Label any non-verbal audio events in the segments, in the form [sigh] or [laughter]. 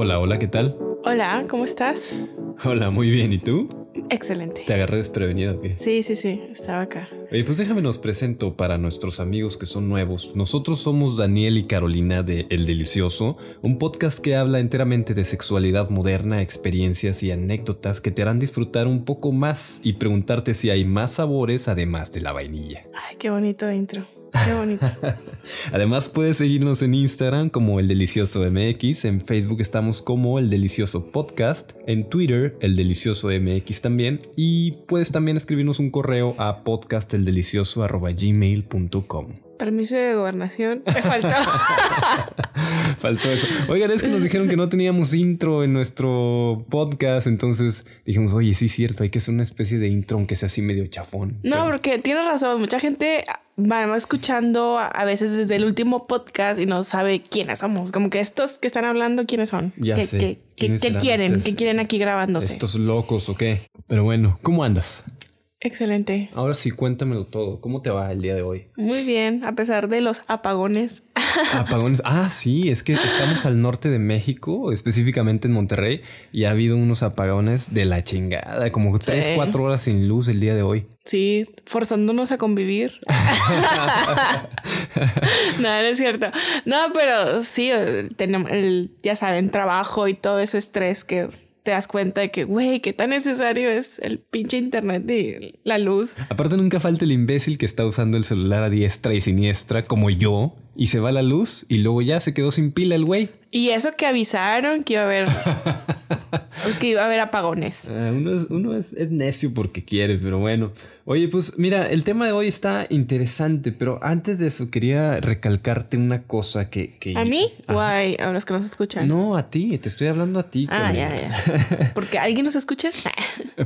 Hola, hola, ¿qué tal? Hola, ¿cómo estás? Hola, muy bien, ¿y tú? Excelente. ¿Te agarré desprevenido o qué? Sí, sí, sí, estaba acá. Oye, pues déjame nos presento para nuestros amigos que son nuevos. Nosotros somos Daniel y Carolina de El Delicioso, un podcast que habla enteramente de sexualidad moderna, experiencias y anécdotas que te harán disfrutar un poco más y preguntarte si hay más sabores además de la vainilla. Ay, qué bonito intro. Qué bonito. [laughs] Además puedes seguirnos en Instagram como El Delicioso MX, en Facebook estamos como El Delicioso Podcast, en Twitter El Delicioso MX también y puedes también escribirnos un correo a podcasteldelicioso@gmail.com. Permiso de gobernación. Me faltó. [laughs] Faltó eso. Oigan, es que nos dijeron que no teníamos intro en nuestro podcast, entonces dijimos, oye, sí es cierto, hay que hacer una especie de intro aunque sea así medio chafón. No, porque tienes razón. Mucha gente va escuchando a veces desde el último podcast y no sabe quiénes somos. Como que estos que están hablando, ¿quiénes son? Ya ¿Qué, sé. qué- qué- ¿Quiénes qué serán quieren? ¿Qué quieren aquí grabándose? ¿Estos locos o qué? Pero bueno, ¿cómo andas? Excelente. Ahora sí, cuéntamelo todo. ¿Cómo te va el día de hoy? Muy bien, a pesar de los apagones. [laughs] Apagones. Ah, sí, es que estamos al norte de México, específicamente en Monterrey, y ha habido unos apagones de la chingada, como tres, Sí. cuatro horas sin luz el día de hoy. Sí, forzándonos a convivir. [laughs] no, no es cierto. No, pero sí, tenemos el, ya saben, trabajo y todo eso estrés que te das cuenta de que, güey, qué tan necesario es el pinche internet y la luz. Aparte, nunca falta el imbécil que está usando el celular a diestra y siniestra, como yo, y se va la luz y luego ya se quedó sin pila el güey. Y eso que avisaron que iba a haber, [laughs] que iba a haber apagones. Ah, uno es, uno es, es necio porque quiere, pero bueno. Oye, pues mira, el tema de hoy está interesante, pero antes de eso quería recalcarte una cosa que... que ¿A mí? Guay, a los que nos escuchan. No, a ti, te estoy hablando a ti. Ah, ya, ya. [laughs] Porque alguien nos escucha.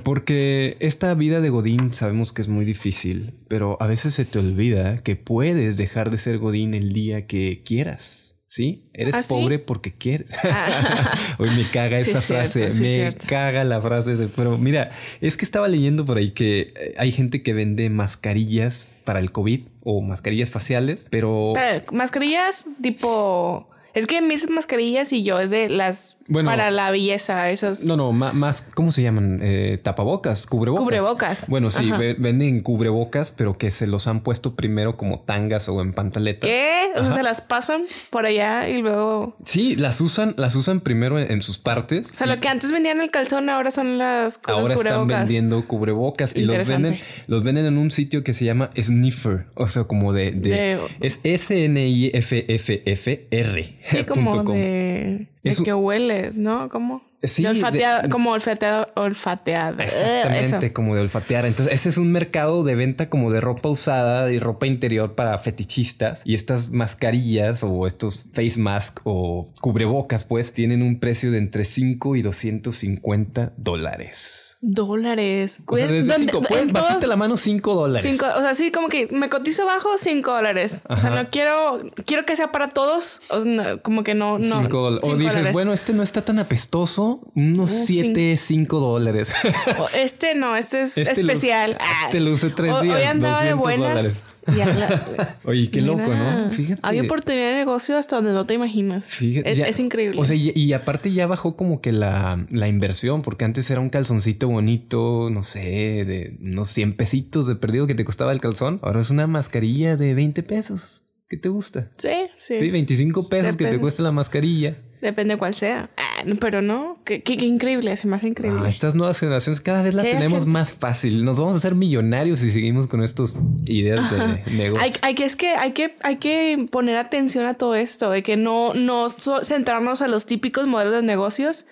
Porque esta vida de Godín sabemos que es muy difícil, pero a veces se te olvida que puedes dejar de ser Godín el día que quieras. ¿Sí? Eres ¿Ah, sí? pobre porque quieres. Ah. [laughs] Hoy me caga Sí, esa cierto, frase, sí, me cierto. caga la frase. esa. Pero mira, es que estaba leyendo por ahí que eh, hay gente que vende mascarillas para el COVID o mascarillas faciales, pero... Pero, mascarillas tipo. Es que mis mascarillas y yo es de las Bueno. para la belleza, esas. No, no, ma- más, ¿cómo se llaman? Eh, tapabocas, cubrebocas. Cubrebocas. Bueno, sí, Ajá. venden cubrebocas, pero que se los han puesto primero como tangas o en pantaletas. ¿Qué? O sea, se las pasan por allá y luego. Sí, las usan, las usan primero en, en sus partes. O sea, lo que antes vendían el calzón ahora son las Ahora están vendiendo cubrebocas y los venden, los venden en un sitio que se llama Sniffer, o sea, como de, de- De- es S N I F F F R. Sí, [laughs] como de, Es un- que huele, ¿no? ¿Cómo? Sí, De olfateado- de- como olfateado, olfateado. Exactamente, Eso. como de olfatear. Entonces, ese es un mercado de venta como de ropa usada y ropa interior para fetichistas. Y estas mascarillas o estos face mask o cubrebocas, pues, tienen un precio de entre 5 y 250 dólares. Dólares. O sea, Pues, desde ¿dónde- 5, en todos- bajiste la mano 5 dólares. Cinco, o sea, sí, como que me cotizo bajo 5 dólares. O sea, no quiero, quiero que sea para todos. O sea, no, como que no, no. Cinco. O cinco dices, dólares. bueno, este no está tan apestoso, unos Un 7, 5 dólares. O este no, este es Este especial. lo- Ah. este usé tres días, Hoy andaba de 200 buenas. dólares. La- [laughs] Oye, qué loco, ¿no? Fíjate. Hay oportunidad de negocio hasta donde no te imaginas. Fíjate, es, ya- es increíble. O sea, y, y aparte ya bajó como que la, la inversión, porque antes era un calzoncito bonito, no sé, de unos 100 pesitos de perdido que te costaba el calzón. Ahora es una mascarilla de 20 pesos. ¿Qué te gusta? sí, sí. Sí, 25 pesos que te cuesta la mascarilla. Depende cuál sea. Ah, pero no. Qué, qué- qué increíble, se me hace increíble. Ah, estas nuevas generaciones cada vez la tenemos gente- más fácil. Nos vamos a hacer millonarios si seguimos con estas ideas de negocio. Hay, hay que es que hay que hay que poner atención a todo esto de que no no centrarnos a los típicos modelos de negocios.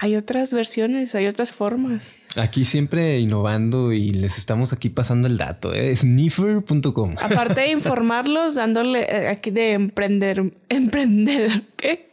Hay otras versiones, hay otras formas. Aquí siempre innovando y les estamos aquí pasando el dato. ¿eh? Sniffer.com. Aparte de [laughs] informarlos, dándole eh, aquí de emprender, [laughs] emprender, ¿qué?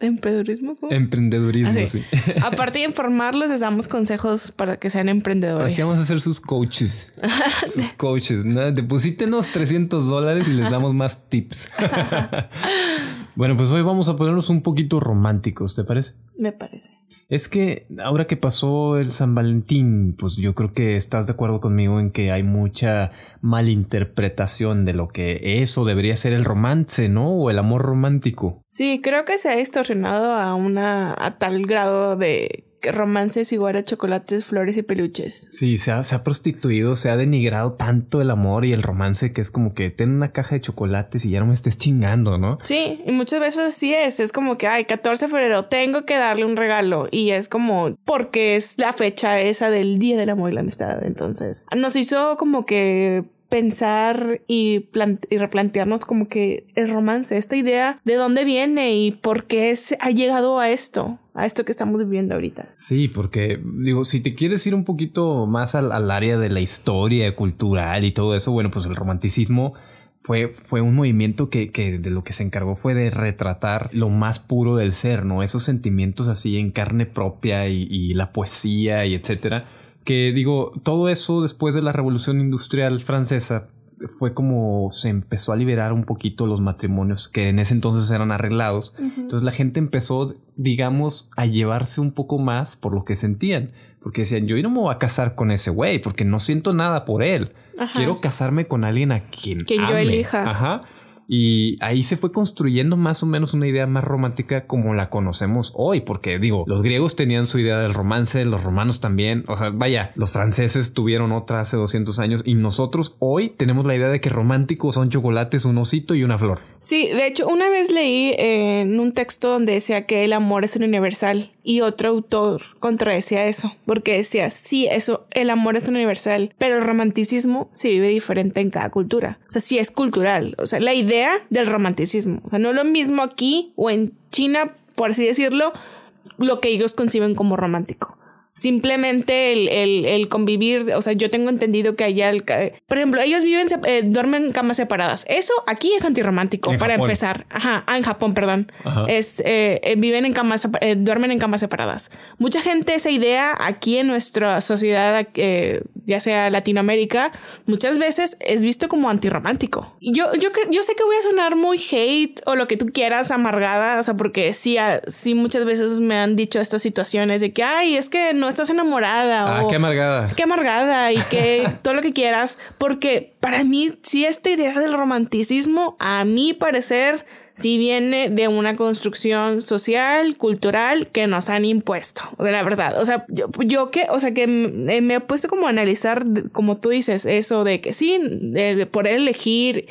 ¿Emprendedurismo? ¿Cómo? Emprendedurismo, Ah, sí. sí. [laughs] Aparte de informarlos, les damos consejos para que sean emprendedores. Aquí vamos a ser sus coaches. [laughs] sus coaches. ¿no? Deposítenos 300 dólares y les damos más tips. [laughs] Bueno, pues hoy vamos a ponernos un poquito románticos, ¿te parece? Me parece. Es que ahora que pasó el San Valentín, pues yo creo que estás de acuerdo conmigo en que hay mucha malinterpretación de lo que es o debería ser el romance, ¿no? O el amor romántico. Sí, creo que se ha distorsionado a una a tal grado de romances igual a chocolates, flores y peluches. Sí, se ha, se ha prostituido, se ha denigrado tanto el amor y el romance que es como que ten una caja de chocolates y ya no me estés chingando, ¿no? Sí, y muchas veces así es. Es como que, ay, 14 de febrero, tengo que darle un regalo. Y es como, porque es la fecha esa del Día del Amor y la Amistad. Entonces, nos hizo como que pensar y, y, replantearnos como que el romance, esta idea de dónde viene y por qué se ha llegado a esto, a esto que estamos viviendo ahorita. Sí, porque digo, si te quieres ir un poquito más al, área de la historia cultural y todo eso, bueno, pues el romanticismo fue, fue un movimiento que, que, de lo que se encargó fue de retratar lo más puro del ser, ¿no? Esos sentimientos así en carne propia y, y la poesía y etcétera que digo, todo eso después de la revolución industrial francesa fue como se empezó a liberar un poquito los matrimonios que en ese entonces eran arreglados. Entonces la gente empezó, digamos, a llevarse un poco más por lo que sentían. Porque decían, yo no me voy a casar con ese güey porque no siento nada por él. Quiero casarme con alguien a quien, quien yo elija. Ajá. Y ahí se fue construyendo más o menos una idea más romántica como la conocemos hoy, porque digo, los griegos tenían su idea del romance, los romanos también, o sea, vaya, los franceses tuvieron otra hace 200 años y nosotros hoy tenemos la idea de que románticos son chocolates, un osito y una flor. Sí, de hecho, una vez leí en un texto donde decía que el amor es un universal y otro autor contradecía eso, porque decía, sí, eso, el amor es un universal, pero el romanticismo se vive diferente en cada cultura. O sea, sí es cultural, o sea, la idea del romanticismo, o sea, no es lo mismo aquí o en China, por así decirlo, lo que ellos conciben como romántico. Simplemente el, el, el, convivir, o sea, yo tengo entendido que allá, el, por ejemplo, ellos viven, eh, duermen en camas separadas. Eso aquí es antirromántico, para empezar. Ajá, ah, en Japón, perdón. Es, eh, eh, viven en camas, eh, duermen en camas separadas. Mucha gente esa idea aquí en nuestra sociedad, ya sea Latinoamérica, muchas veces es visto como antirromántico. Yo, yo, yo sé que voy a sonar muy hate o lo que tú quieras, amargada, o sea, porque sí, sí muchas veces me han dicho estas situaciones de que, ay, es que no estás enamorada. Ah, qué amargada. Qué amargada y que [laughs] todo lo que quieras. Porque para mí, si esta idea del romanticismo, a mi parecer, sí viene de una construcción social, cultural que nos han impuesto, de la verdad. O sea, yo, yo que, o sea, que me he puesto como a analizar, como tú dices, eso de que sí, de, de por elegir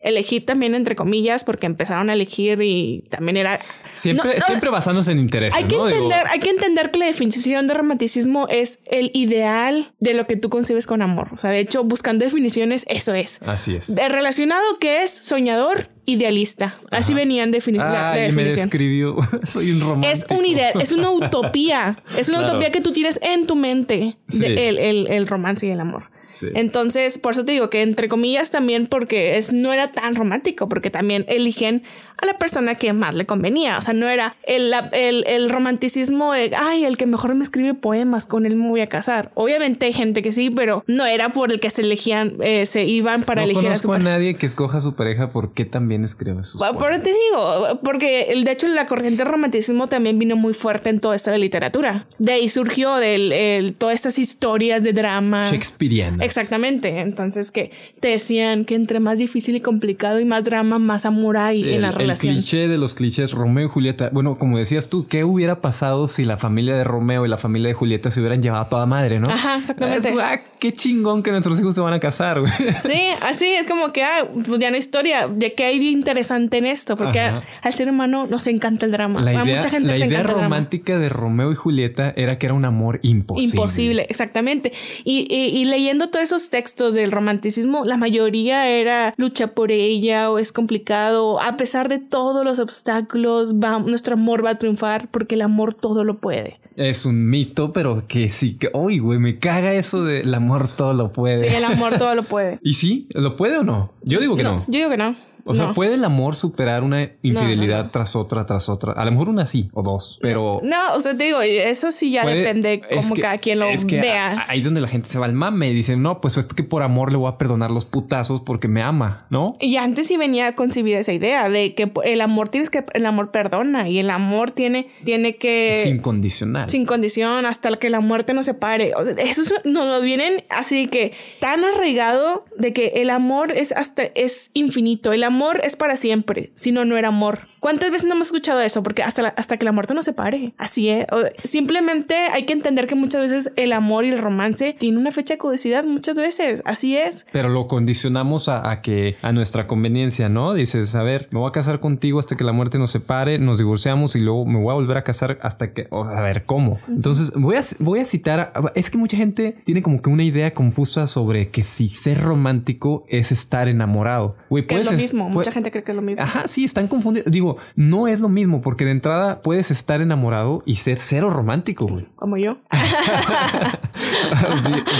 elegir también entre comillas porque empezaron a elegir y también era siempre no, no, siempre basándose en intereses hay que ¿no? entender Digo, hay que entender que la definición de romanticismo es el ideal de lo que tú concibes con amor. O sea de hecho buscando definiciones eso es. Así es. De relacionado que es soñador idealista. Así venían defini ah, la, me describió [laughs] soy un romántico. Es un ideal es una utopía. Es una Claro. utopía que tú tienes en tu mente Sí. de el, el, el romance y el amor Entonces, por eso te digo que entre comillas también porque es, no era tan romántico, porque también eligen a la persona que más le convenía. O sea, no era el, el, el romanticismo de, ay, el que mejor me escribe poemas, con él me voy a casar. Obviamente hay gente que sí, pero no era por el que se elegían, eh, se iban para no elegir a su conozco a, pareja. nadie que escoja a su pareja porque también escribe sus Bueno, Por poemas. te digo, porque el, de hecho la corriente del romanticismo también vino muy fuerte en toda esta literatura. De ahí surgió del, el- todas estas historias de drama. Shakespeareanas. Exactamente. Entonces que te decían que entre más difícil y complicado y más drama, más amor hay Sí, en la el, cliché de los clichés Romeo y Julieta. Bueno, como decías tú, ¿qué hubiera pasado si la familia de Romeo y la familia de Julieta se hubieran llevado a toda madre, no? Ajá, exactamente. Es, ah, qué chingón que nuestros hijos se van a casar, güey. Sí, así es como que, ah, pues ya no hay historia. ¿De qué hay de interesante en esto? Porque al ser humano nos encanta el drama. La a idea, mucha gente la idea encanta romántica de Romeo y Julieta era que era un amor imposible. Imposible, exactamente. Y, y- y leyendo todos esos textos del romanticismo, la mayoría era lucha por ella o es complicado. A pesar de todos los obstáculos, va, nuestro amor va a triunfar porque el amor todo lo puede. Es un mito, pero que sí que, uy, güey, me caga eso de el amor todo lo puede. Sí, el amor todo lo puede. [laughs] ¿Y sí? ¿Lo puede o no? Yo digo que no. Yo digo que no. O sea, No. ¿puede el amor superar una infidelidad tras otra, tras otra? A lo mejor una sí o dos, pero... No, o sea, te digo, eso sí ya puede- depende como que- cada quien lo es que vea. Ahí es donde la gente se va al mame y dice, no, pues es que por amor le voy a perdonar los putazos porque me ama, ¿no? Y antes sí venía concebida esa idea de que el amor tienes que el amor perdona y el amor tiene tiene que Es incondicional. sin condición hasta que la muerte nos separe. O sea, Eso es- nos lo vienen así que tan arraigado de que el amor es hasta es infinito. El amor es para siempre. Si no, no era amor. ¿Cuántas veces no hemos escuchado eso? Porque hasta, la- hasta que la muerte nos separe. Así es. O- simplemente hay que entender que muchas veces el amor y el romance tienen una fecha de caducidad. Muchas veces. Así es. Pero lo condicionamos a, a que a nuestra conveniencia, ¿no? Dices, a ver, me voy a casar contigo hasta que la muerte nos separe, nos divorciamos y luego me voy a volver a casar hasta que, a ver, ¿cómo? Entonces voy a, voy a citar, es que mucha gente tiene como que una idea confusa sobre que si ser romántico es estar enamorado. Güey, Que es lo puedes- mismo. pue- Mucha gente cree que es lo mismo. Ajá, sí, están confundidos. Digo, no es lo mismo porque de entrada puedes estar enamorado y ser cero romántico, güey. Como yo. [laughs]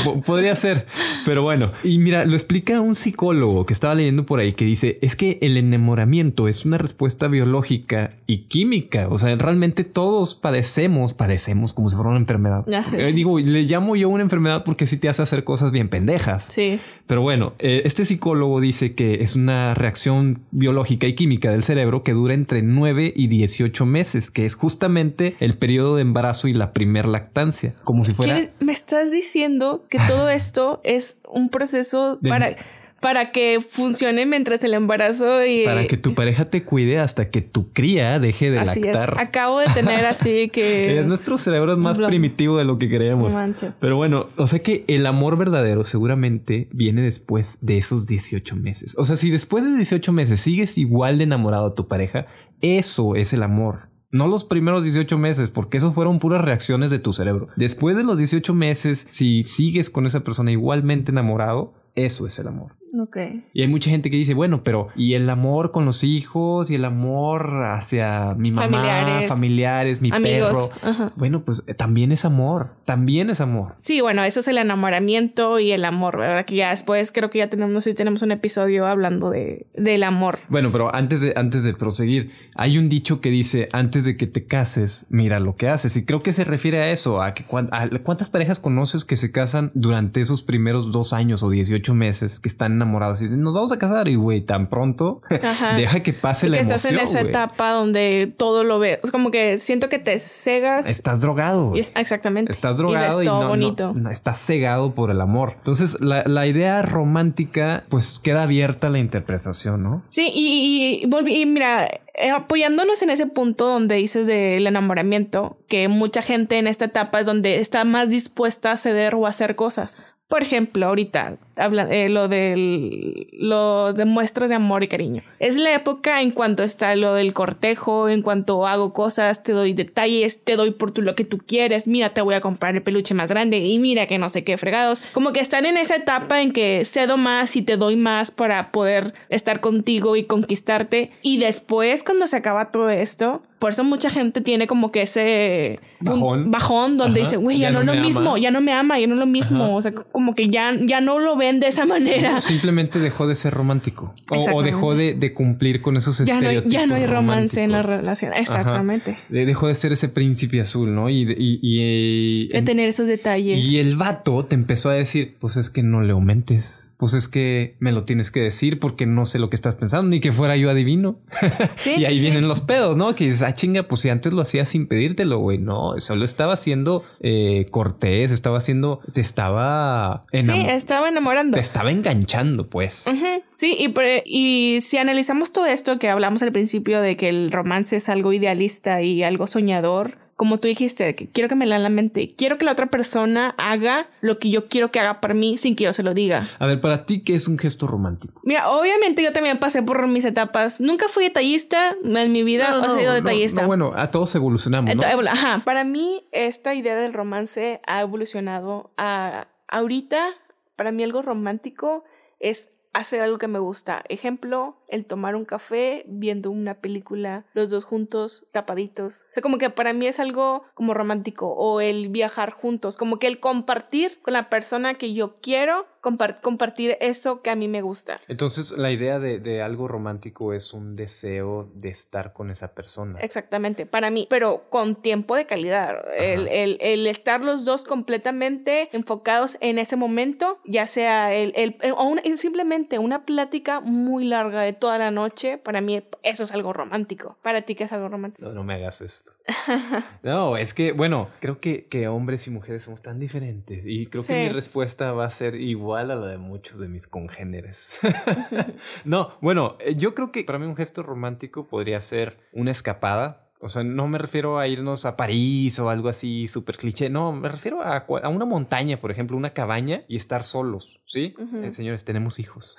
Po- Podría ser, pero bueno. Y mira, lo explica un psicólogo que estaba leyendo por ahí que dice, es que el enamoramiento es una respuesta biológica y química. O sea, realmente todos padecemos, padecemos como si fuera una enfermedad. Eh, digo, le llamo yo una enfermedad porque sí te hace hacer cosas bien pendejas. Sí. Pero bueno, eh, este psicólogo dice que es una reacción biológica y química del cerebro que dura entre 9 y 18 meses, que es justamente el periodo de embarazo y la primer lactancia. Como si fuera... ¿Quieres- Me estás diciendo que todo [laughs] esto es un proceso De- para, para que funcione mientras el embarazo y... Para que tu pareja te cuide hasta que tu cría deje de Así lactar. es. Acabo de tener así [laughs] que... Es nuestro cerebro es más primitivo de lo que creemos. Pero bueno, o sea que el amor verdadero seguramente viene después de esos 18 meses. O sea, si después de 18 meses sigues igual de enamorado a tu pareja, eso es el amor. No los primeros 18 meses, porque eso fueron puras reacciones de tu cerebro. Después de los 18 meses, si sigues con esa persona igualmente enamorado, eso es el amor. Ok. Y hay mucha gente que dice, bueno, pero ¿y el amor con los hijos? ¿Y el amor hacia mi mamá, familiares, Familiares. mi Amigos. perro? Ajá. Bueno, pues eh, también es amor, también es amor. Sí, bueno, eso es el enamoramiento y el amor, ¿verdad? Que ya después creo que ya tenemos, no sé tenemos un episodio hablando de, del amor. Bueno, pero antes de, antes de proseguir, hay un dicho que dice, antes de que te cases, mira lo que haces. Y creo que se refiere a eso, a que cuan- a cuántas parejas conoces que se casan durante esos primeros dos años o 18 meses que están enamorados y dicen, nos vamos a casar y güey, tan pronto, Ajá. [laughs] deja que pase Y la que emoción. estás en esa etapa donde todo lo ves. Es como que siento que te cegas. Estás drogado. y güey. es- exactamente. Estás drogado y, todo no, no- bonito. no, estás cegado por el amor. Entonces, la, la idea romántica, pues queda abierta a la interpretación, ¿no? Sí, y, y, y mira, eh, apoyándonos en ese punto donde dices del enamoramiento, que mucha gente en esta etapa es donde está más dispuesta a ceder o a hacer cosas. Por ejemplo, ahorita habla eh, lo del lo de muestras de amor y cariño. Es la época en cuanto está lo del cortejo, en cuanto hago cosas, te doy detalles, te doy por tu lo que tú quieres, mira, te voy a comprar el peluche más grande y mira que no sé qué fregados. Como que están en esa etapa en que cedo más y te doy más para poder estar contigo y conquistarte. Y después, cuando se acaba todo esto, por eso mucha gente tiene como que ese Bajón. donde Ajá. dice, güey, ya, no es lo mismo, ama. ya no me ama, ya no es lo mismo. O sea, como que ya, ya no lo ven de esa manera. [laughs] Simplemente dejó de ser romántico. O, dejó de, de cumplir con esos Ya no, ya no hay romance en la relación. Ajá. Exactamente. De- Dejó de ser ese príncipe azul, ¿no? Y, y, y- De tener esos detalles. y el vato te empezó a decir, pues es que no le aumentes. Pues es que me lo tienes que decir porque no sé lo que estás pensando, ni que fuera yo adivino. [laughs] Sí, y ahí sí. vienen los pedos, ¿no? Que dices, ah, chinga, pues si antes lo hacía sin pedírtelo, güey. No, solo estaba haciendo eh, cortés, estaba haciendo, te estaba Sí, estaba enamorando. te estaba enganchando, pues. Sí, y, y si analizamos todo esto que hablamos al principio de que el romance es algo idealista y algo soñador, como tú dijiste, que quiero que me lean la mente, quiero que la otra persona haga lo que yo quiero que haga para mí sin que yo se lo diga. A ver, para ti, ¿qué es un gesto romántico? Mira, obviamente yo también pasé por mis etapas. Nunca fui detallista en mi vida, he sido detallista. no, bueno, a todos evolucionamos, ¿no? Ento- Ajá. Para mí, esta idea del romance ha evolucionado a ahorita. Para mí, algo romántico es hacer algo que me gusta. Ejemplo, el tomar un café viendo una película, los dos juntos, tapaditos. O sea, como que para mí es algo como romántico o el viajar juntos, como que el compartir con la persona que yo quiero compartir eso que a mí me gusta. Entonces, la idea de, algo romántico es un deseo de estar con esa persona. Exactamente, para mí, pero con tiempo de calidad. El, estar los dos completamente enfocados en ese momento, ya sea el, el o simplemente una plática muy larga de toda la noche, para mí eso es algo romántico. Para ti, ¿qué es algo romántico? No, no me hagas esto. [laughs] no, es que, bueno, creo que, que, hombres y mujeres somos tan diferentes y creo que mi respuesta va a ser igual a la de muchos de mis congéneres. [laughs] no, bueno, eh, yo creo que para mí un gesto romántico podría ser una escapada o sea, no me refiero a irnos a París o algo así súper cliché. No, me refiero a, a, una montaña, por ejemplo, una cabaña y estar solos. ¿Sí? Eh, señores, tenemos hijos.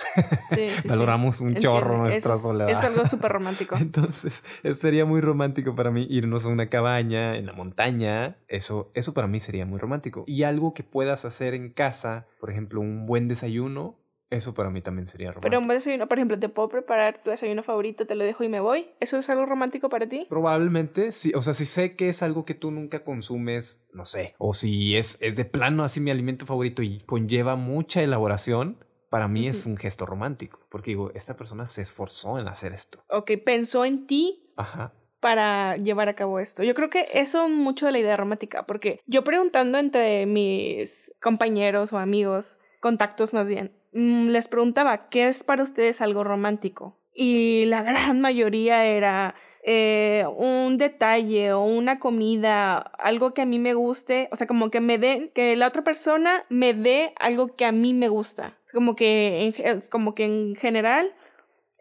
Sí, [laughs] Valoramos un chorro nuestra soledad. Es algo [laughs] súper romántico. Entonces, sería muy romántico para mí irnos a una cabaña en la montaña. Eso, eso para mí sería muy romántico. Y algo que puedas hacer en casa, por ejemplo, un buen desayuno eso para mí también sería romántico. Pero un desayuno, por ejemplo, te puedo preparar tu desayuno favorito, te lo dejo y me voy. ¿Eso es algo romántico para ti? Probablemente, sí. O sea, si sé que es algo que tú nunca consumes, no sé. O si es, es de plano así mi alimento favorito y conlleva mucha elaboración, para mí es un gesto romántico. Porque digo, esta persona se esforzó en hacer esto. Ok, pensó en ti. Ajá para llevar a cabo esto. Yo creo que eso es mucho de la idea romántica, porque yo preguntando entre mis compañeros o amigos, contactos más bien, les preguntaba, ¿qué es para ustedes algo romántico? Y la [laughs] gran mayoría era eh, un detalle o una comida, algo que a mí me guste, o sea, como que me den, que la otra persona me dé algo que a mí me gusta. Como que en, como que en general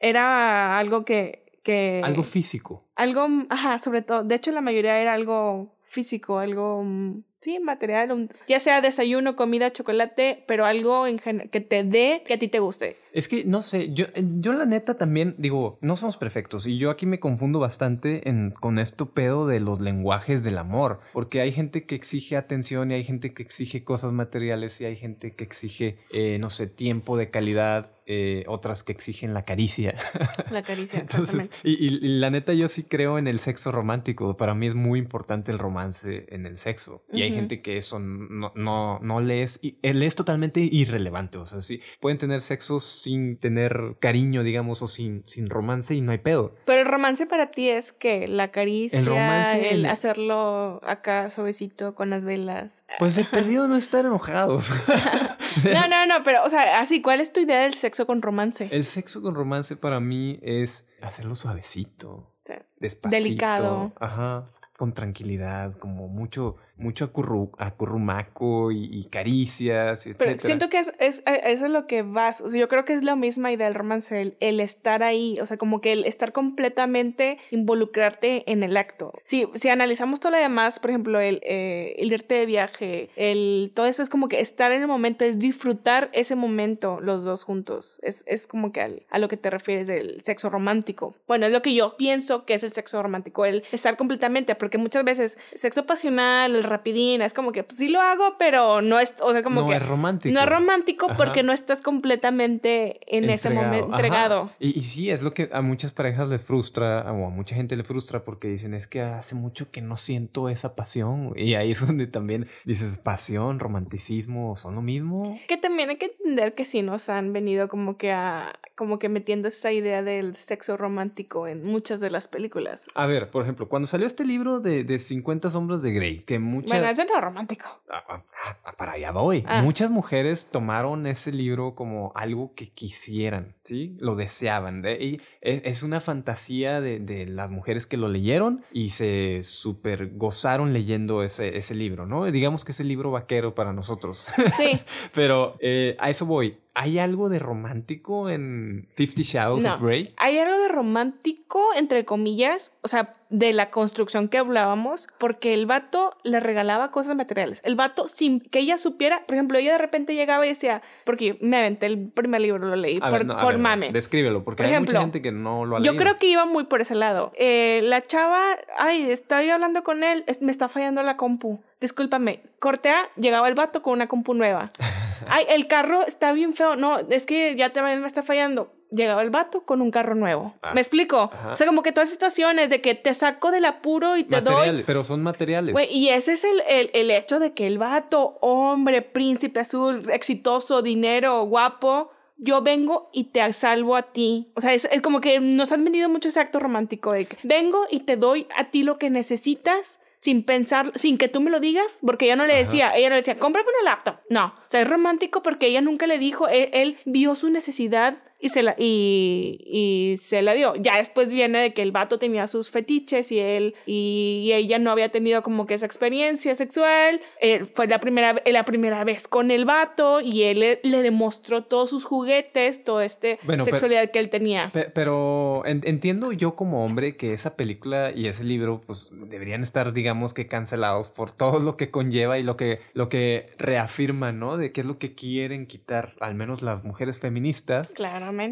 era algo que, que... Algo físico. Algo, ajá, sobre todo. De hecho, la mayoría era algo físico, algo mm, sí, material, ya sea desayuno, comida, chocolate, pero algo en que te dé que a ti te guste. Es que no sé, yo, yo la neta también digo, no somos perfectos y yo aquí me confundo bastante en, con esto pedo de los lenguajes del amor, porque hay gente que exige atención y hay gente que exige cosas materiales y hay gente que exige, eh, no sé, tiempo de calidad, eh, otras que exigen la caricia. [laughs] La caricia, [laughs] Entonces, y, y, la neta yo sí creo en el sexo romántico, para mí es muy importante el romance en el sexo y hay gente que eso no, no, no le es, él es totalmente irrelevante, o sea, sí, pueden tener sexos sin tener cariño, digamos, o sin, sin romance y no hay pedo. Pero el romance para ti es que la caricia, el, romance, el hacerlo acá suavecito con las velas. Pues el perdido no estar enojados. [laughs] no, no, no, pero, o sea, así, ¿cuál es tu idea del sexo con romance? El sexo con romance para mí es hacerlo suavecito. Despacito. Delicado. Ajá con tranquilidad, como mucho, mucho acurrumaco y, caricias, etc. Pero siento que es, es, eso es lo que vas, o sea, yo creo que es la misma idea del romance, el, estar ahí, o sea, como que el estar completamente, involucrarte en el acto. Si, si analizamos todo lo demás, por ejemplo, el, eh, el irte de viaje, el, todo eso es como que estar en el momento, es disfrutar ese momento los dos juntos, es, es como que a lo que te refieres del sexo romántico. Bueno, es lo que yo pienso que es el sexo romántico, el estar completamente, porque muchas veces sexo pasional, el rapidín, es como que pues, sí lo hago, pero no es, o sea, como no que... es romántico. No es romántico porque no estás completamente en ese momento entregado. Y, y, sí, es lo que a muchas parejas les frustra, o a mucha gente le frustra porque dicen, es que hace mucho que no siento esa pasión. Y ahí es donde también dices, pasión, romanticismo, son lo mismo. Que también hay que entender que sí nos han venido como que a, como que metiendo esa idea del sexo romántico en muchas de las películas. A ver, por ejemplo, cuando salió este libro de, de 50 sombras de Grey, que muchas... Bueno, eso no romántico. Ah, ah, ah, para allá voy. Muchas mujeres tomaron ese libro como algo que quisieran, ¿sí? Lo deseaban. y e, es una fantasía de, de, las mujeres que lo leyeron y se super gozaron leyendo ese, ese libro, ¿no? Digamos que es el libro vaquero para nosotros. Sí. [laughs] Pero eh, a eso voy ¿Hay algo de romántico en Fifty Shadows of Grey? Hay algo de romántico, entre comillas, o sea, de la construcción que hablábamos, porque el vato le regalaba cosas materiales. El vato, sin que ella supiera, por ejemplo, ella de repente llegaba y decía, porque me aventé el primer libro, lo leí, por, mame. Descríbelo, porque hay mucha gente que no lo ha leído. Yo creo que iba muy por ese lado. Eh, la chava, ay, estoy hablando con él, me está fallando la compu. Discúlpame, cortea, llegaba el vato con una compu nueva. Ay, el carro está bien feo. No, es que ya también me está fallando. Llegaba el vato con un carro nuevo. Ah, ¿Me explico? ajá. O sea, como que todas situaciones de que te saco del apuro y te doy. Materiales, pero son materiales. Y ese es el, el, el hecho de que el vato, hombre, príncipe azul, exitoso, dinero, guapo, yo vengo y te salvo a ti. O sea, es, es como que nos han vendido mucho ese acto romántico de que vengo y te doy a ti lo que necesitas sin pensar, sin que tú me lo digas, porque ella no le Ajá. decía, ella no le decía, cómprame una laptop. No, o sea, es romántico porque ella nunca le dijo, él, él vio su necesidad y se la y, y se la dio. Ya después viene de que el vato tenía sus fetiches y él y, y ella no había tenido como que esa experiencia sexual. Eh, fue la primera la primera vez con el vato y él le, le demostró todos sus juguetes, toda esta Bueno, pero- sexualidad que él tenía. Pe- Pero en- entiendo yo como hombre que esa película y ese libro pues deberían estar digamos que cancelados por todo lo que conlleva y lo que lo que reafirma, ¿no? De qué es lo que quieren quitar al menos las mujeres feministas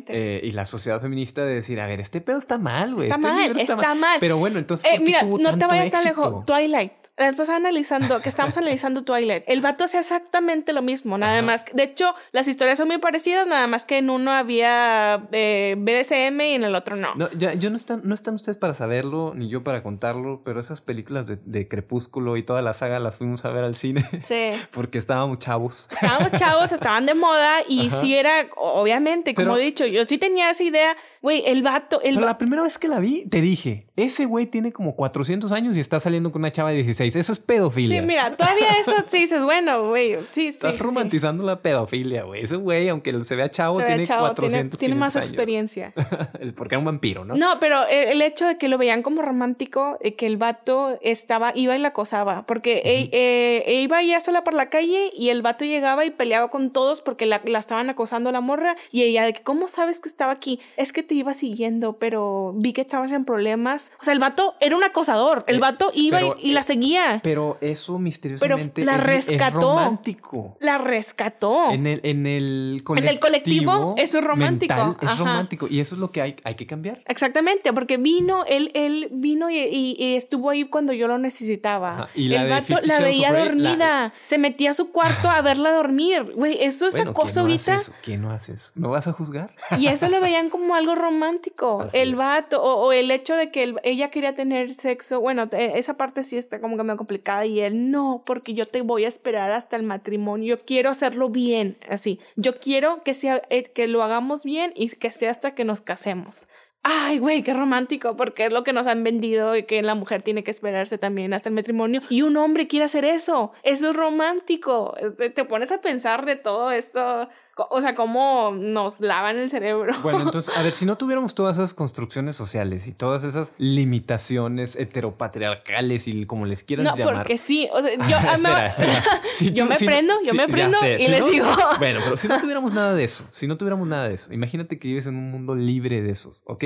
Eh, y la sociedad feminista de decir, a ver, este pedo está mal, güey. Está este mal, está mal. Pero bueno, entonces Eh, ¿por qué mira, no te vayas tan lejos. Twilight. Después analizando, que estamos [laughs] analizando Twilight. El vato hace exactamente lo mismo, nada Ajá. más. De hecho, las historias son muy parecidas, nada más que en uno había eh, BDSM y en el otro no. No, ya, yo no están, no están ustedes para saberlo, ni yo para contarlo, pero esas películas de, de Crepúsculo y toda la saga las fuimos a ver al cine Sí. [laughs] porque estábamos chavos. Estábamos chavos, [laughs] estaban de moda y Ajá. sí era, obviamente, como Pero- dicho, yo sí tenía esa idea, güey, el vato, el Pero va- la primera vez que la vi, te dije, ese güey tiene como 400 años y está saliendo con una chava de 16. Eso es pedofilia. Sí, mira, todavía eso [laughs] sí dices, bueno, güey, sí, sí. Estás sí, sí. romantizando la pedofilia, güey. Ese güey, aunque se vea chavo, Se tiene chavo, 400 tiene, tiene más 500 años. experiencia. [laughs] Porque era un vampiro, ¿no? ¿no? pero el, el hecho de que lo veían como romántico, eh, que el vato estaba, iba y la acosaba, porque e- eh, e iba ya sola por la calle y el vato llegaba y peleaba con todos porque la, la estaban acosando la morra y ella de que, ¿cómo sabes que estaba aquí? Es que te iba siguiendo, pero vi que estabas en problemas. O sea, el vato era un acosador, el Eh, vato iba pero, y, y la eh, seguía. Pero eso misteriosamente la es- es, rescató. romántico. la rescató. En el, en el colectivo. En el colectivo, eso es romántico. mental, es Ajá. romántico. Y eso es lo que hay, hay que cambiar. Exactamente, porque vino, él, él vino y, y- y estuvo ahí cuando yo lo necesitaba. Ajá, y la el vato la veía dormida, se metía a su cuarto a verla dormir. Güey, eso es Bueno, acoso ¿quién no hace ahorita. ¿Quién no hace eso? ¿No vas a juzgar? Y eso lo veían como algo romántico. [laughs] Así el vato, o, o el hecho de que él- ella quería tener sexo. Bueno, eh, esa parte sí está como que medio complicada. Y él no, porque yo te voy a esperar hasta el matrimonio. Yo quiero hacerlo bien, así. Yo quiero que sea, eh, que lo hagamos bien y que sea hasta que nos casemos. Ay, güey, qué romántico, porque es lo que nos han vendido de que la mujer tiene que esperarse también hasta el matrimonio y un hombre quiere hacer eso. Eso es romántico. Te- pones a pensar de todo esto, o sea, cómo nos lavan el cerebro. Bueno, [laughs] entonces, a ver, si no tuviéramos todas esas construcciones sociales y todas esas limitaciones heteropatriarcales y como les quieras No, llamar. porque sí, o sea, [laughs] yo, Ah, espera. [laughs] Si yo tú- me si- prendo, yo si- me prendo sé, y les no- digo. Bueno, pero si no tuviéramos nada de eso, si no tuviéramos nada de eso, imagínate que vives en un mundo libre de eso, ¿ok?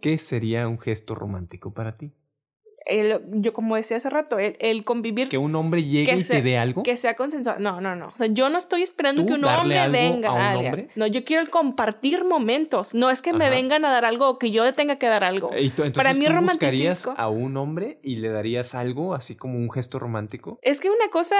¿Qué sería un gesto romántico para ti? El- yo como decía hace rato, el, el convivir ¿Que un hombre llegue y se- te dé algo? que sea consensuado. No, no, no. O sea, yo no estoy esperando ¿Tú que un hombre venga a alguien. No, yo quiero el compartir momentos. No es que me vengan a dar algo o que yo le tenga que dar algo. Y tú- entonces Para mí tú romanticismo- buscarías a un hombre y le darías algo, así como un gesto romántico. Es que una cosa,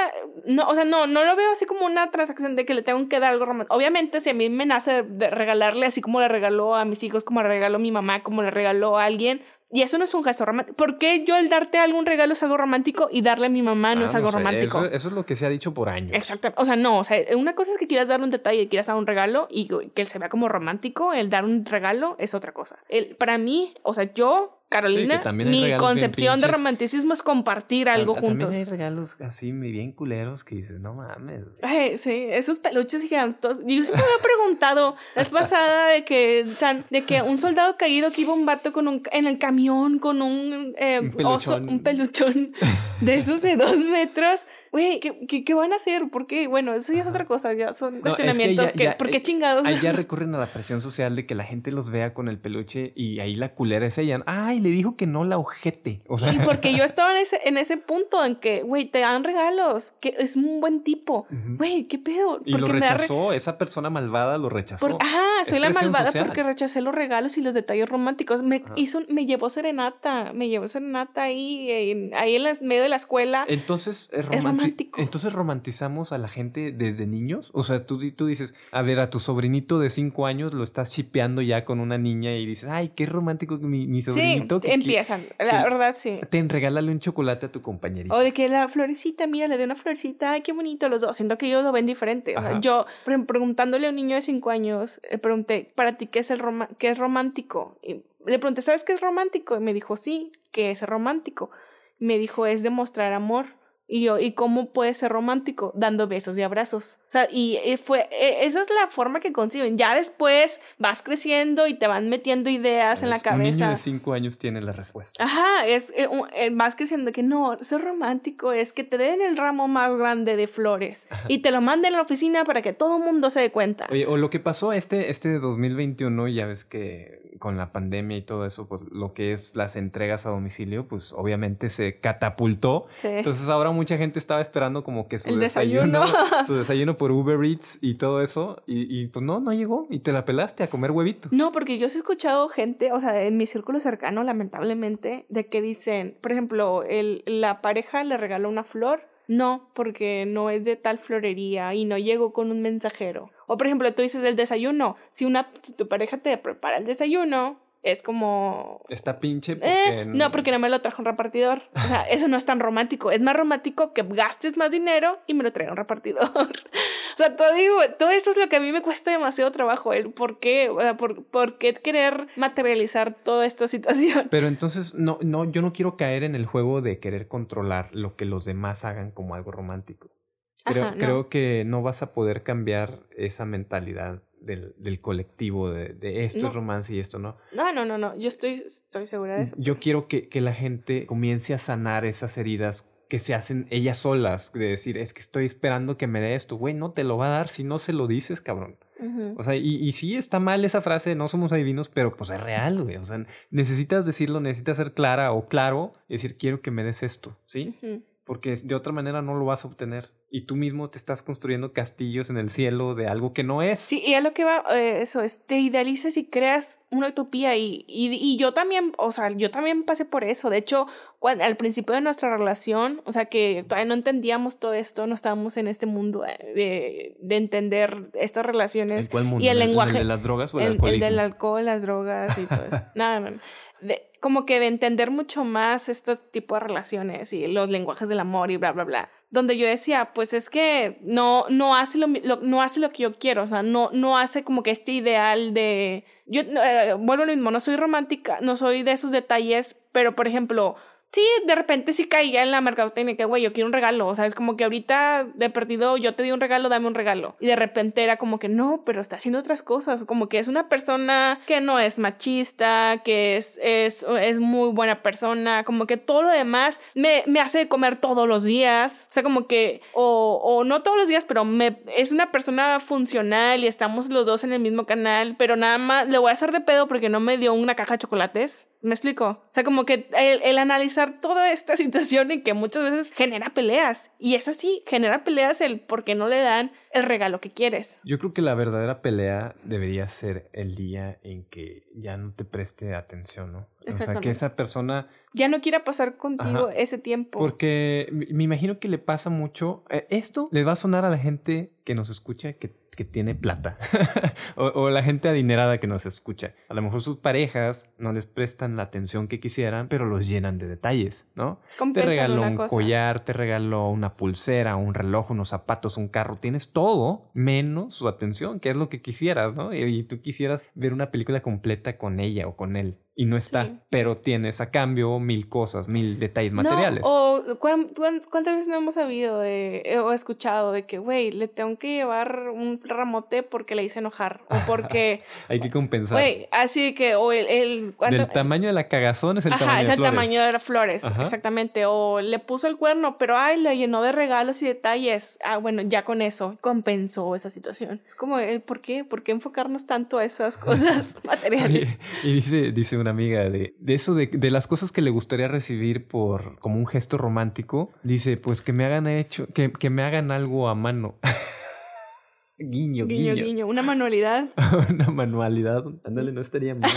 no, o sea, no, no lo veo así como una transacción de que le tengo que dar algo romántico. Obviamente, si a mí me nace de regalarle así como le regaló a mis hijos, como le regaló a mi mamá, como le regaló a alguien, y eso no es un gesto romántico. ¿Por qué yo el darte algún regalo es algo romántico y darle a mi mamá no Ah, es algo sé, romántico? Eso, eso es lo que se ha dicho por años. Exacto. O sea, no, o sea, una cosa es que quieras darle un detalle, quieras dar un regalo y que se vea como romántico, el dar un regalo es otra cosa. El, para mí, o sea, yo, Carolina, Sí, mi concepción de romanticismo es compartir algo Tam- También juntos. hay regalos así bien culeros que dices, no mames. güey". Ay, sí, esos peluches gigantes. Yo siempre me había preguntado la vez pasada de que, chan, de que un soldado caído que iba un vato con un, en el camión con un, eh, Un oso, peluchón. un peluchón de esos de dos metros. Güey, ¿qué, qué, qué van a hacer? ¿Por qué? Bueno, eso ya es otra cosa, ya son No, es que cuestionamientos ya- que, ya- ¿por qué eh, chingados? Ahí ya [laughs] recurren a la presión social de que la gente los vea con el peluche y ahí la culera es ella. Ay, le dijo que no la ojete. O sea, Y porque yo [laughs] estaba en ese, en ese punto en que, güey, te dan regalos, que es un buen tipo. Güey, ¿qué pedo? y lo Porque re- rechazó, esa persona malvada lo rechazó. Por- ajá, soy la malvada social. porque rechacé los regalos y los detalles románticos. Me Ajá. hizo, me llevó serenata, me llevó serenata ahí, en, ahí en la- medio de la escuela. Entonces, ¿es Es romántico, romántico. Entonces romantizamos a la gente desde niños. O sea, tú, tú dices, a ver, a tu sobrinito de cinco años lo estás chipeando ya con una niña y dices, ay, qué romántico mi, mi sobrinito. Sí, empiezan, la verdad, sí. Te regálale un chocolate a tu compañerito. O de que la florecita, mira, le dé una florecita, ay, qué bonito los dos. Siento que ellos lo ven diferente. O sea, yo, preguntándole a un niño de cinco años, le pregunté, ¿para ti qué es, el qué es romántico? Y le pregunté, ¿sabes qué es romántico? Y me dijo, sí, ¿qué es romántico? Me dijo, es demostrar amor. Y yo, ¿y cómo puede ser romántico? Dando besos y abrazos. O sea, y eh, fue, eh, esa es la forma que conciben. Ya después vas creciendo y te van metiendo ideas en la cabeza. Un niño de cinco años tiene la respuesta. Ajá, es, eh, vas creciendo que no, ser romántico es que te den el ramo más grande de flores y te lo manden a la oficina para que todo el mundo se dé cuenta. Oye, o lo que pasó este, este 2021, ya ves que con la pandemia y todo eso, pues lo que es las entregas a domicilio, pues obviamente se catapultó. Entonces ahora mucha gente estaba esperando como que su desayuno, [laughs] su desayuno por Uber Eats y todo eso, y, pues no, no llegó y te la pelaste a comer huevito. No, porque yo he escuchado gente, o sea, en mi círculo cercano, lamentablemente, de que dicen, por ejemplo, el, la pareja le regaló una flor no, porque no es de tal florería y no llegó con un mensajero. O por ejemplo, tú dices el desayuno. Si una tu pareja te prepara el desayuno, es como... Está pinche porque... Eh, no, porque no me lo trajo un repartidor. O sea, [laughs] eso no es tan romántico. Es más romántico que gastes más dinero y me lo traiga un repartidor. [laughs] o sea, todo, digo, todo eso es lo que a mí me cuesta demasiado trabajo. El por qué, por, por qué querer materializar toda esta situación. Pero entonces, no, no, yo no quiero caer en el juego de querer controlar lo que los demás hagan como algo romántico. Creo, creo que no vas a poder cambiar esa mentalidad del, del colectivo de, de esto es romance y esto no. No, no, no, no. Yo estoy, estoy segura de eso. Yo quiero que, que la gente comience a sanar esas heridas que se hacen ellas solas, de decir, es que estoy esperando que me dé esto, güey, no te lo va a dar si no se lo dices, cabrón. O sea, y, y, sí está mal esa frase, no somos adivinos, pero pues es real, güey. O sea, necesitas decirlo, necesitas ser clara o claro, decir, quiero que me des esto, ¿sí? Porque de otra manera no lo vas a obtener y tú mismo te estás construyendo castillos en el cielo de algo que no es. Sí, y a lo que va, eh, eso es, te idealizas y creas una utopía y, y, yo también, o sea, yo también pasé por eso. De hecho, cuando, al principio de nuestra relación, o sea, que todavía no entendíamos todo esto, no estábamos en este mundo eh, de, de entender estas relaciones. ¿En cuál mundo? Y el, lenguaje. ¿El de las drogas o el, el, el del alcohol, las drogas y todo eso. [laughs] Nada, no, de, como que de entender mucho más este tipo de relaciones y los lenguajes del amor y bla, bla, bla donde yo decía, pues es que no, no, hace lo, no hace lo que yo quiero, o sea, no, no hace como que este ideal de... Yo eh, vuelvo a lo mismo, no soy romántica, no soy de esos detalles, pero por ejemplo, sí, de repente sí caía en la mercadotecnia que, güey, yo quiero un regalo. O sea, es como que ahorita de perdido yo te di un regalo, dame un regalo. Y de repente era como que no, pero está haciendo otras cosas. Como que es una persona que no es machista, que es, es, es muy buena persona. Como que todo lo demás me, me hace comer todos los días. O sea, como que, o, o no todos los días, pero me, es una persona funcional y estamos los dos en el mismo canal. Pero nada más le voy a hacer de pedo porque no me dio una caja de chocolates. ¿Me explico? O sea, como que el, el, toda esta [laughs] situación y que muchas veces genera peleas. Y es así, genera peleas el por qué no le dan el regalo que quieres. Yo creo que la verdadera pelea debería ser el día en que ya no te preste atención, ¿no? O sea, que esa persona... Ya no quiera pasar contigo ese tiempo. Porque me imagino que le pasa mucho... Eh, esto le va a sonar a la gente que nos escucha, que que tiene plata [laughs] o, la gente adinerada que nos escucha. A lo mejor sus parejas no les prestan la atención que quisieran, pero los llenan de detalles, ¿no? te regaló un collar, te regaló una pulsera, un reloj, unos zapatos, un carro. Tienes todo menos su atención, que es lo que quisieras, ¿no? y tú quisieras ver una película completa con ella o con él y no está, pero tienes a cambio mil cosas, mil detalles materiales. o cuántas veces no hemos sabido de, eh, o escuchado de que, güey, le tengo que llevar un ramote porque le hice enojar o [laughs] porque... Hay que compensar. Güey, así que, o el... el Del tamaño de la cagazón es el Ajá, tamaño es el tamaño de las flores, exactamente. O le puso el cuerno, pero ay, le llenó de regalos y detalles. Ah, bueno, ya con eso compensó esa situación. Como, ¿por qué? ¿Por qué enfocarnos tanto a esas [laughs] cosas materiales? y dice, dice una amiga de, de eso, de, de, las cosas que le gustaría recibir por como un gesto romántico. Dice, pues que me hagan hecho, que, que me hagan algo a mano. [laughs] guiño, guiño, guiño. Guiño, una manualidad. [laughs] una manualidad. Ándale, no estaría mal.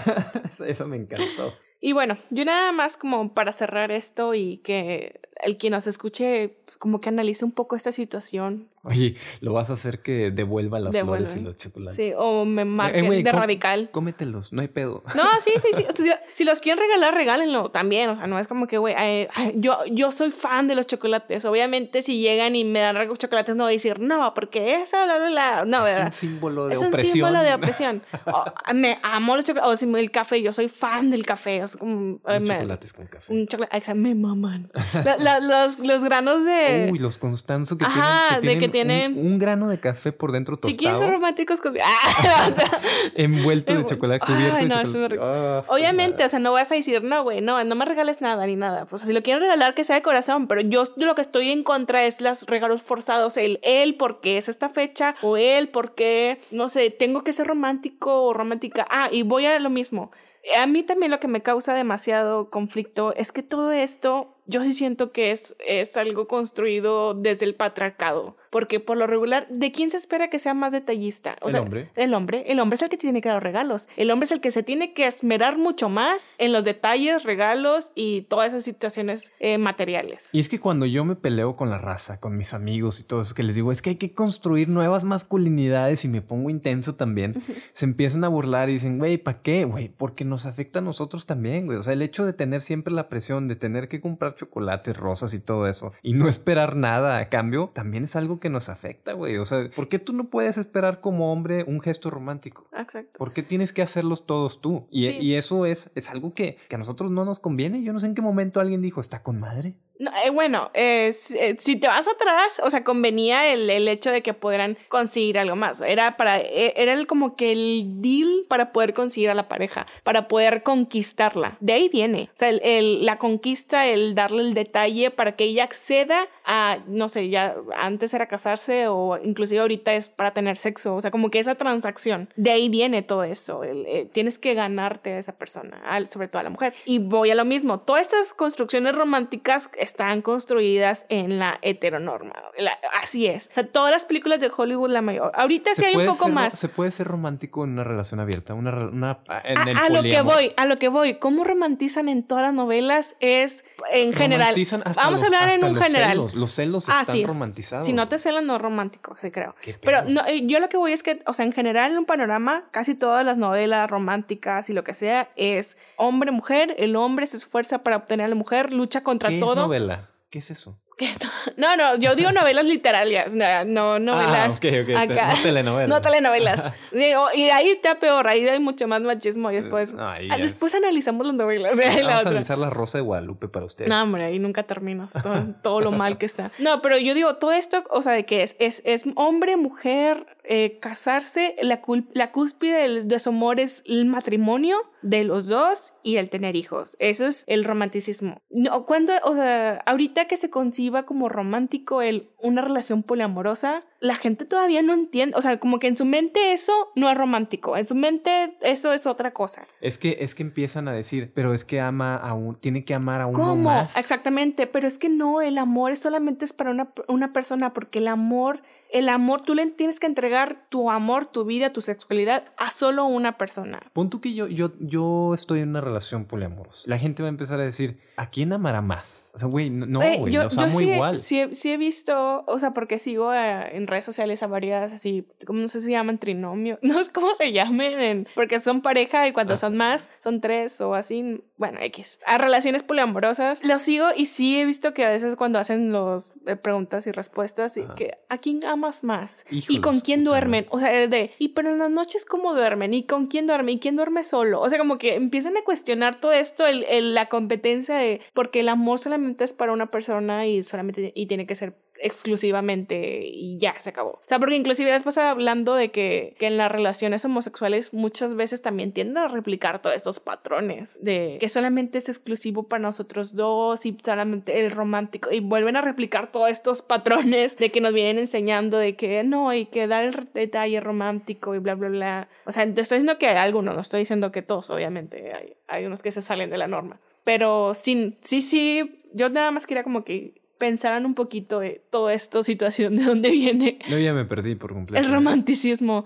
[laughs] eso, me encantó. Y bueno, yo nada más como para cerrar esto y que el quien nos escuche como que analice un poco esta situación Oye, lo vas a hacer que devuelva las flores y los chocolates. Sí, o me marquen eh, de radical. Cómetelos, no hay pedo. No, sí, sí, sí. [laughs] si, los quieren regalar, regálenlo también. O sea, no es como que, güey, yo, yo soy fan de los chocolates. Obviamente, si llegan y me dan chocolates, no voy a decir, no, porque esa, bla, bla, bla. No, ¿verdad? Es un símbolo de opresión. Es un símbolo de [laughs] opresión. me amo los chocolates. O el café, yo soy fan del café. Es como, un chocolates con café. Un chocolate, me maman. los, los granos de. Uy, los constanzos que tienen. Que de que tienen un, grano de café por dentro tostado. Si quieren ser románticos con... [laughs] [laughs] envuelto de chocolate, cubierto de chocolate. Ah, Obviamente, o sea, no vas a decir, no, güey, no, no me regales nada ni nada. Pues si lo quieren regalar, que sea de corazón, pero yo lo que estoy en contra es los regalos forzados, el él porque es esta fecha, o él porque, no sé, tengo que ser romántico o romántica. Ah, y voy a lo mismo. A mí también lo que me causa demasiado conflicto es que todo esto yo sí siento que es, es algo construido desde el patriarcado. Porque por lo regular, ¿de quién se espera que sea más detallista? el hombre. El hombre. El hombre es el que tiene que dar regalos. El hombre es el que se tiene que esmerar mucho más en los detalles, regalos y todas esas situaciones eh, materiales. Y es que cuando yo me peleo con la raza, con mis amigos y todo eso, que les digo, es que hay que construir nuevas masculinidades y me pongo intenso también, se empiezan a burlar y dicen, güey, ¿para qué? Güey, porque nos afecta a nosotros también, güey. O sea, el hecho de tener siempre la presión de tener que comprar chocolates, rosas y todo eso y no esperar nada a cambio, también es algo que nos afecta, güey. O sea, ¿por qué tú no puedes esperar como hombre un gesto romántico? Exacto. ¿Por qué tienes que hacerlos todos tú? Y, y eso es, es algo que, que a nosotros no nos conviene. Yo no sé en qué momento alguien dijo, está con madre. No, eh, bueno, eh, si te vas atrás, o sea, convenía el, el, hecho de que pudieran conseguir algo más. Era para, e, era el, como que el deal para poder conseguir a la pareja, para poder conquistarla. De ahí viene. O sea, el, la conquista, el darle el detalle para que ella acceda a, no sé, ya antes era casarse o inclusive ahorita es para tener sexo. O sea, como que esa transacción. De ahí viene todo eso. Eh, tienes que ganarte a esa persona, sobre todo a la mujer. Y voy a lo mismo. Todas estas construcciones románticas están construidas en la heteronorma. así es. todas las películas de Hollywood, la mayor. Ahorita sí hay un poco más. Se puede ser romántico en una relación abierta, una, una a, lo que voy, a lo que voy. ¿Cómo romantizan en todas las novelas? Es en general. Vamos a hablar en un general. Los celos ah, están romantizados. Si no te celan, no es romántico, sí creo. Pero no, eh, yo lo que voy es que, o sea, en general, en un panorama, casi todas las novelas románticas y lo que sea es hombre-mujer. El hombre se esfuerza para obtener a la mujer, lucha contra todo. [laughs] ¿Qué es eso? No, no, yo digo novelas literarias, no novelas. Ah, okay, okay. Acá. No telenovelas. No telenovelas. [laughs] y ahí está peor, ahí hay mucho más machismo y después. Ah, después analizamos las novelas. Vamos a analizar la Rosa de Guadalupe para usted. No, hombre, ahí nunca terminas todo, todo, lo mal que está. [laughs] No, pero yo digo, todo esto, o sea, de que es, es, es hombre, mujer, eh, casarse, la, la cúspide de, su amor es el matrimonio de los dos y el tener hijos. Eso es el romanticismo. No, cuando, o sea, ahorita que se conciba como romántico el, una relación poliamorosa, la gente todavía no entiende, o sea, como que en su mente eso no es romántico, en su mente eso es otra cosa. Es que es que empiezan a decir, pero es que ama a un, tiene que amar a uno ¿Cómo? más. Exactamente, pero es que no, el amor solamente es para una, una persona porque el amor el amor, tú le tienes que entregar tu amor, tu vida, tu sexualidad a solo una persona. Punto que yo, yo, yo estoy en una relación poliamorosa. La gente va a empezar a decir, ¿a quién amará más? O sea, güey, no, güey, nos amo sí, igual. Sí, sí, he visto, o sea, porque sigo eh, en redes sociales a varias así, como no sé si se llaman trinomio, [laughs] no sé cómo se llamen, porque son pareja y cuando ah. son más, son tres o así, bueno, X. A relaciones poliamorosas, los sigo y sí he visto que a veces cuando hacen los eh, preguntas y respuestas, y que ¿a quién amas más? ¿Y con quién duermen? O sea, de, ¿y pero en las noches cómo duermen? ¿Y con quién duermen? ¿Y quién duerme solo? O sea, como que empiezan a cuestionar todo esto, el, la competencia de, porque el amor solamente es para una persona y solamente, y tiene que ser exclusivamente y ya se acabó. O sea, porque inclusive después hablando de que, que en las relaciones homosexuales muchas veces también tienden a replicar todos estos patrones de que solamente es exclusivo para nosotros dos y solamente el romántico y vuelven a replicar todos estos patrones de que nos vienen enseñando de que no y que dar el detalle romántico y bla bla bla. O sea, te estoy diciendo que hay algunos, no estoy diciendo que todos, obviamente, hay, hay unos que se salen de la norma. Pero sí, sí, sí, yo nada más quería como que pensaran un poquito de toda esta situación, de dónde viene. Yo ya me perdí por completo. El romanticismo.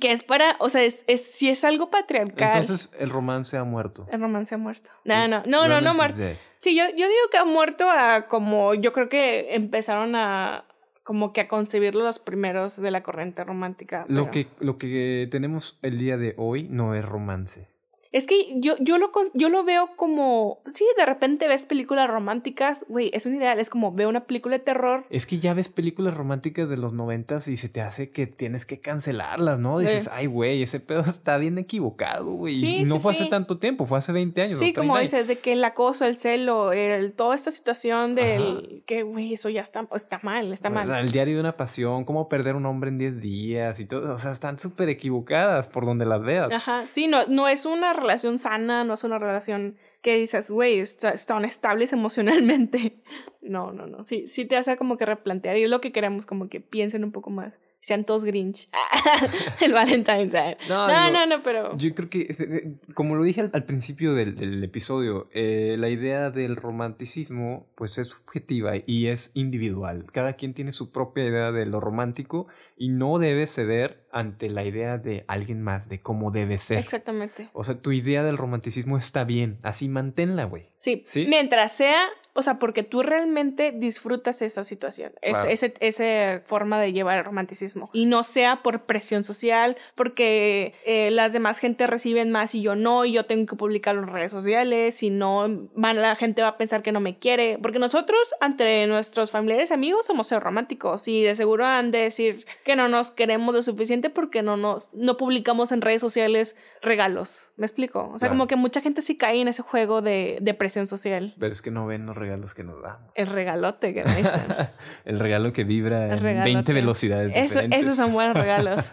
que es para, o sea, es, es si es algo patriarcal. Entonces el romance ha muerto. El romance ha muerto. No, no, no, no, no, muerto. Sí, yo, yo digo que ha muerto a como, yo creo que empezaron a como que a concebirlo los primeros de la corriente romántica. Lo, que, lo que tenemos el día de hoy no es romance. Es que yo, yo, lo, yo lo veo como. Sí, de repente ves películas románticas, güey, es un ideal. Es como veo una película de terror. Es que ya ves películas románticas de los noventas y se te hace que tienes que cancelarlas, ¿no? Dices, ay, güey, ese pedo [laughs] está bien equivocado, güey. Sí, no fue hace tanto tiempo, fue hace 20 años. Sí, como dices, de que el acoso, el celo, el, toda esta situación del. Que, güey, eso ya está, está mal, está mal. El diario de una pasión, cómo perder un hombre en 10 días y todo. O sea, están súper equivocadas por donde las veas. Ajá, sí, no, no es una relación sana, no es una relación que dices, güey, están estables emocionalmente. [laughs] No, no, no. Sí, sí te hace como que replantear y lo que queremos, como que piensen un poco más sean todos Grinch. [laughs] el Valentine's Day. No, no, no, pero. Yo creo que, eh, como lo dije al, principio del, episodio, eh, la idea del romanticismo, pues es subjetiva y es individual. Cada quien tiene su propia idea de lo romántico y no debe ceder ante la idea de alguien más, de cómo debe ser. Exactamente. O sea, tu idea del romanticismo está bien, así manténla, güey. Sí. sí. Mientras sea o sea, porque tú realmente disfrutas esa situación, esa forma de llevar el romanticismo. Y no sea por presión social, porque eh, las demás gente reciben más y yo no, y yo tengo que publicarlo en redes sociales, y no, la gente va a pensar que no me quiere. Porque nosotros, entre nuestros familiares y amigos, somos ser románticos, y de seguro han de decir que no nos queremos lo suficiente porque no nos, no publicamos en redes sociales regalos. ¿Me explico? O sea, como que mucha gente sí cae en ese juego de, de presión social. Pero es que no ven, no regalos que nos damos. El regalote que me dicen. [laughs] el regalo que vibra en 20 velocidades. Eso, esos son buenos regalos. [laughs]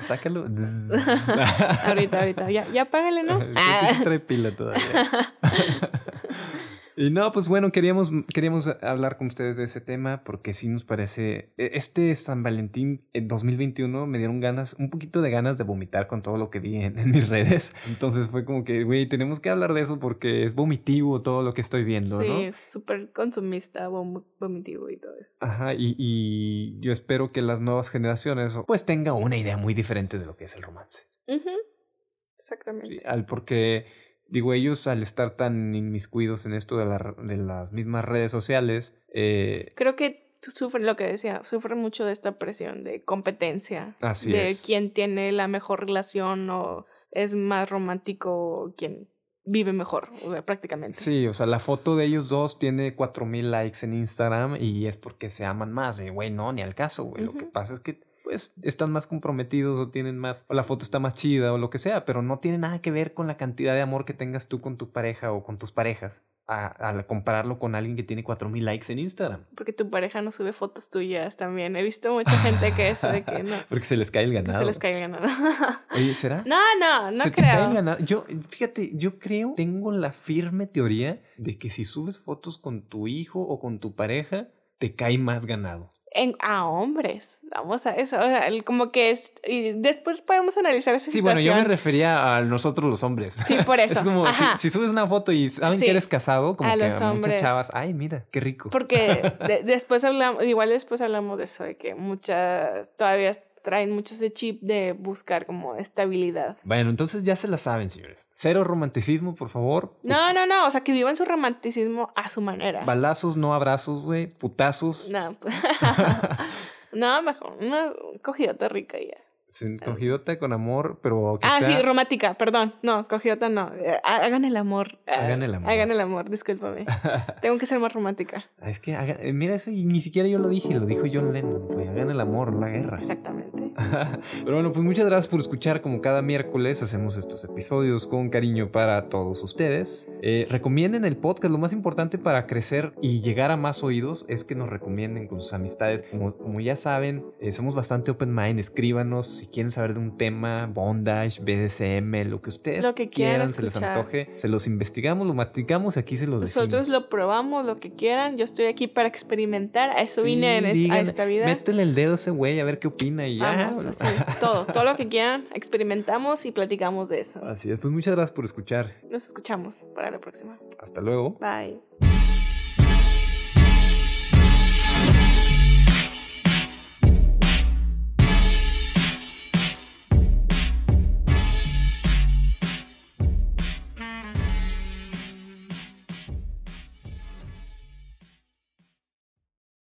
Sácalo. [laughs] ahorita, ahorita. Ya, ya págale, ¿no? trae pila todavía. Y no, pues bueno, queríamos, queríamos hablar con ustedes de ese tema porque sí nos parece. E, este San Valentín en 2021 me dieron ganas, un poquito de ganas de vomitar con todo lo que vi en, mis redes. [laughs] Entonces fue como que, güey, tenemos que hablar de eso porque es vomitivo todo lo que estoy viendo, sí, ¿no? es súper consumista, vomitivo y todo eso. Ajá, y, y, yo espero que las nuevas generaciones pues tengan una idea muy diferente de lo que es el romance. Exactamente. al porque digo, ellos al estar tan inmiscuidos en esto de, la, de las mismas redes sociales. Eh, Creo que sufren lo que decía, sufren mucho de esta presión de competencia. Así de quién tiene la mejor relación o es más romántico quien vive mejor, prácticamente. Sí, o sea, la foto de ellos dos tiene cuatro mil likes en Instagram y es porque se aman más. Y, güey, no, ni al caso, güey. Lo que pasa es que pues están más comprometidos o tienen más, o la foto está más chida o lo que sea, pero no tiene nada que ver con la cantidad de amor que tengas tú con tu pareja o con tus parejas. A, compararlo con alguien que tiene 4000 likes en Instagram. Porque tu pareja no sube fotos tuyas también. He visto mucha gente que eso de que no. [laughs] Porque se les cae el ganado. Se les cae el ganado. [laughs] Oye, ¿será? No, no, no creo. Yo, fíjate, yo creo, tengo la firme teoría de que si subes fotos con tu hijo o con tu pareja, te cae más ganado a hombres. Vamos a eso. como que es. Y después podemos analizar esa sí, bueno, yo me refería a nosotros los hombres. Sí, por [laughs] eso. es como si, subes una foto y saben que eres casado, como que muchas chavas, ay, mira, qué rico. Porque [laughs] después hablamos, igual después hablamos de eso, de que muchas todavía traen mucho ese chip de buscar como estabilidad. Bueno, entonces ya se la saben, señores. Cero romanticismo, por favor. No, no, no. O sea, que vivan su romanticismo a su manera. Balazos, no abrazos, güey. Putazos. No. [laughs] no, mejor. Una cogidota rica ya. Cogidota con amor, pero Ah, sí, romántica, perdón. No, cogidota no. Eh, hagan el amor. Hagan el amor. Hagan el amor, discúlpame. [laughs] Tengo que ser más romántica. Es que, eh, mira eso, y ni siquiera yo lo dije, lo dijo John Lennon. Pues hagan el amor, no la guerra. Exactamente. [laughs] pero bueno, pues muchas gracias por escuchar. Como cada miércoles hacemos estos episodios con cariño para todos ustedes. Eh, recomienden el podcast. Lo más importante para crecer y llegar a más oídos es que nos recomienden con sus amistades. Como, ya saben, somos bastante open mind. Escríbanos si quieren saber de un tema, bondage, BDSM, lo que ustedes lo que quieran, se les antoje, se los investigamos, lo maticamos y aquí se los decimos. Nosotros lo probamos, lo que quieran. Yo estoy aquí para experimentar. A eso vine en a esta vida. Métele el dedo a ese güey a ver qué opina y ya. todo, todo lo que quieran, experimentamos y platicamos de eso. Así es, pues muchas gracias por escuchar. Nos escuchamos para la próxima. Hasta luego. Bye.